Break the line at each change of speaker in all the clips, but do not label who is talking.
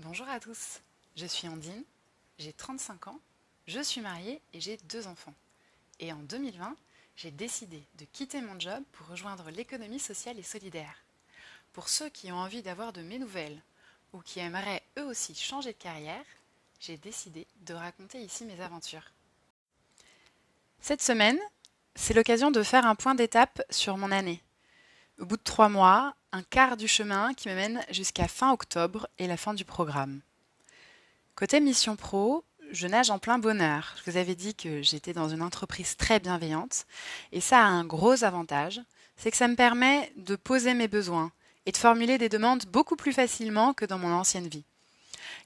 Bonjour à tous, je suis Andine, j'ai 35 ans, je suis mariée et j'ai deux enfants. Et en 2020, j'ai décidé de quitter mon job pour rejoindre l'économie sociale et solidaire. Pour ceux qui ont envie d'avoir de mes nouvelles ou qui aimeraient eux aussi changer de carrière, j'ai décidé de raconter ici mes aventures. Cette semaine, c'est l'occasion de faire un point d'étape sur mon année. Au bout de trois mois, un quart du chemin qui me mène jusqu'à fin octobre et la fin du programme. Côté mission pro, je nage en plein bonheur. Je vous avais dit que j'étais dans une entreprise très bienveillante et ça a un gros avantage, c'est que ça me permet de poser mes besoins et de formuler des demandes beaucoup plus facilement que dans mon ancienne vie.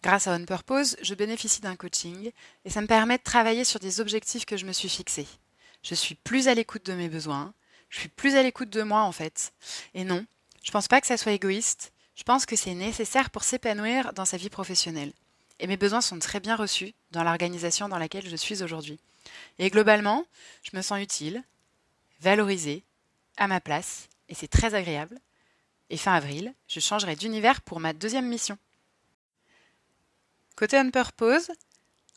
Grâce à On Purpose, je bénéficie d'un coaching et ça me permet de travailler sur des objectifs que je me suis fixés. Je suis plus à l'écoute de mes besoins, je suis plus à l'écoute de moi en fait. Et non, je pense pas que ça soit égoïste. Je pense que c'est nécessaire pour s'épanouir dans sa vie professionnelle. Et mes besoins sont très bien reçus dans l'organisation dans laquelle je suis aujourd'hui. Et globalement, je me sens utile, valorisée, à ma place, et c'est très agréable. Et fin avril, je changerai d'univers pour ma deuxième mission. Côté On Purpose,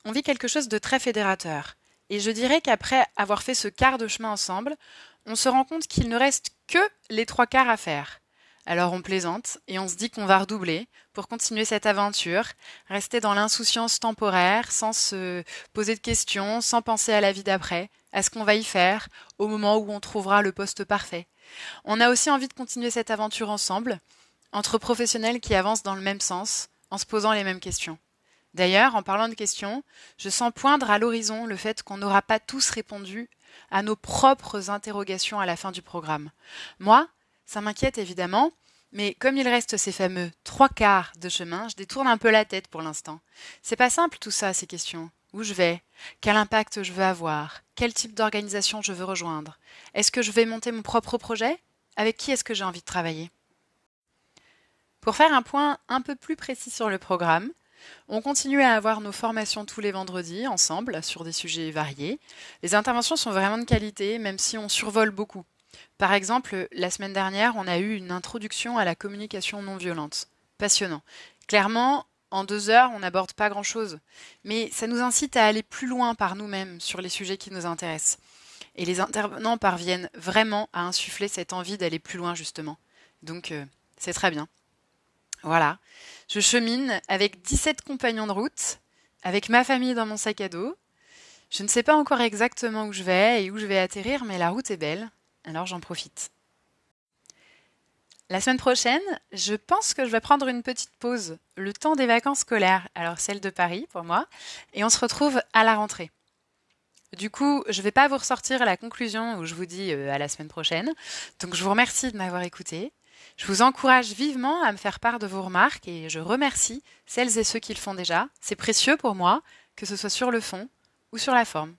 on vit quelque chose de très fédérateur. Et je dirais qu'après avoir fait ce quart de chemin ensemble, on se rend compte qu'il ne reste que les trois quarts à faire. Alors on plaisante et on se dit qu'on va redoubler pour continuer cette aventure, rester dans l'insouciance temporaire, sans se poser de questions, sans penser à la vie d'après, à ce qu'on va y faire, au moment où on trouvera le poste parfait. On a aussi envie de continuer cette aventure ensemble, entre professionnels qui avancent dans le même sens, en se posant les mêmes questions. D'ailleurs, en parlant de questions, je sens poindre à l'horizon le fait qu'on n'aura pas tous répondu à nos propres interrogations à la fin du programme. Moi, ça m'inquiète évidemment, mais comme il reste ces fameux trois quarts de chemin, je détourne un peu la tête pour l'instant. C'est pas simple tout ça, ces questions. Où je vais? Quel impact je veux avoir? Quel type d'organisation je veux rejoindre? Est-ce que je vais monter mon propre projet? Avec qui est-ce que j'ai envie de travailler? Pour faire un point un peu plus précis sur le programme, on continue à avoir nos formations tous les vendredis ensemble sur des sujets variés. Les interventions sont vraiment de qualité, même si on survole beaucoup. Par exemple, la semaine dernière, on a eu une introduction à la communication non violente. Passionnant. Clairement, en deux heures, on n'aborde pas grand-chose, mais ça nous incite à aller plus loin par nous-mêmes sur les sujets qui nous intéressent. Et les intervenants parviennent vraiment à insuffler cette envie d'aller plus loin, justement. Donc, euh, c'est très bien. Voilà. Je chemine avec 17 compagnons de route, avec ma famille dans mon sac à dos. Je ne sais pas encore exactement où je vais et où je vais atterrir, mais la route est belle, alors j'en profite. La semaine prochaine, je pense que je vais prendre une petite pause, le temps des vacances scolaires, alors celle de Paris pour moi, et on se retrouve à la rentrée. Du coup, je ne vais pas vous ressortir la conclusion où je vous dis euh, à la semaine prochaine. Donc je vous remercie de m'avoir écouté. Je vous encourage vivement à me faire part de vos remarques et je remercie celles et ceux qui le font déjà. C'est précieux pour moi, que ce soit sur le fond ou sur la forme.